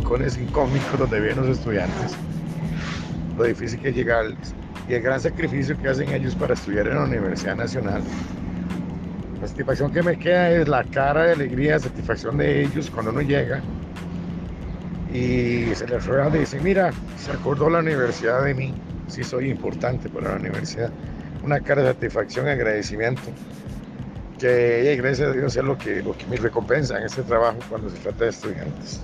rincones incógnicos donde viven los estudiantes, lo difícil que es llegarles y el gran sacrificio que hacen ellos para estudiar en la Universidad Nacional. La satisfacción que me queda es la cara de alegría, satisfacción de ellos cuando uno llega y se les ruega y dice, mira, se acordó la universidad de mí, sí soy importante para la universidad. Una cara de satisfacción y agradecimiento que gracias a Dios es lo que, lo que me recompensa en este trabajo cuando se trata de estudiantes.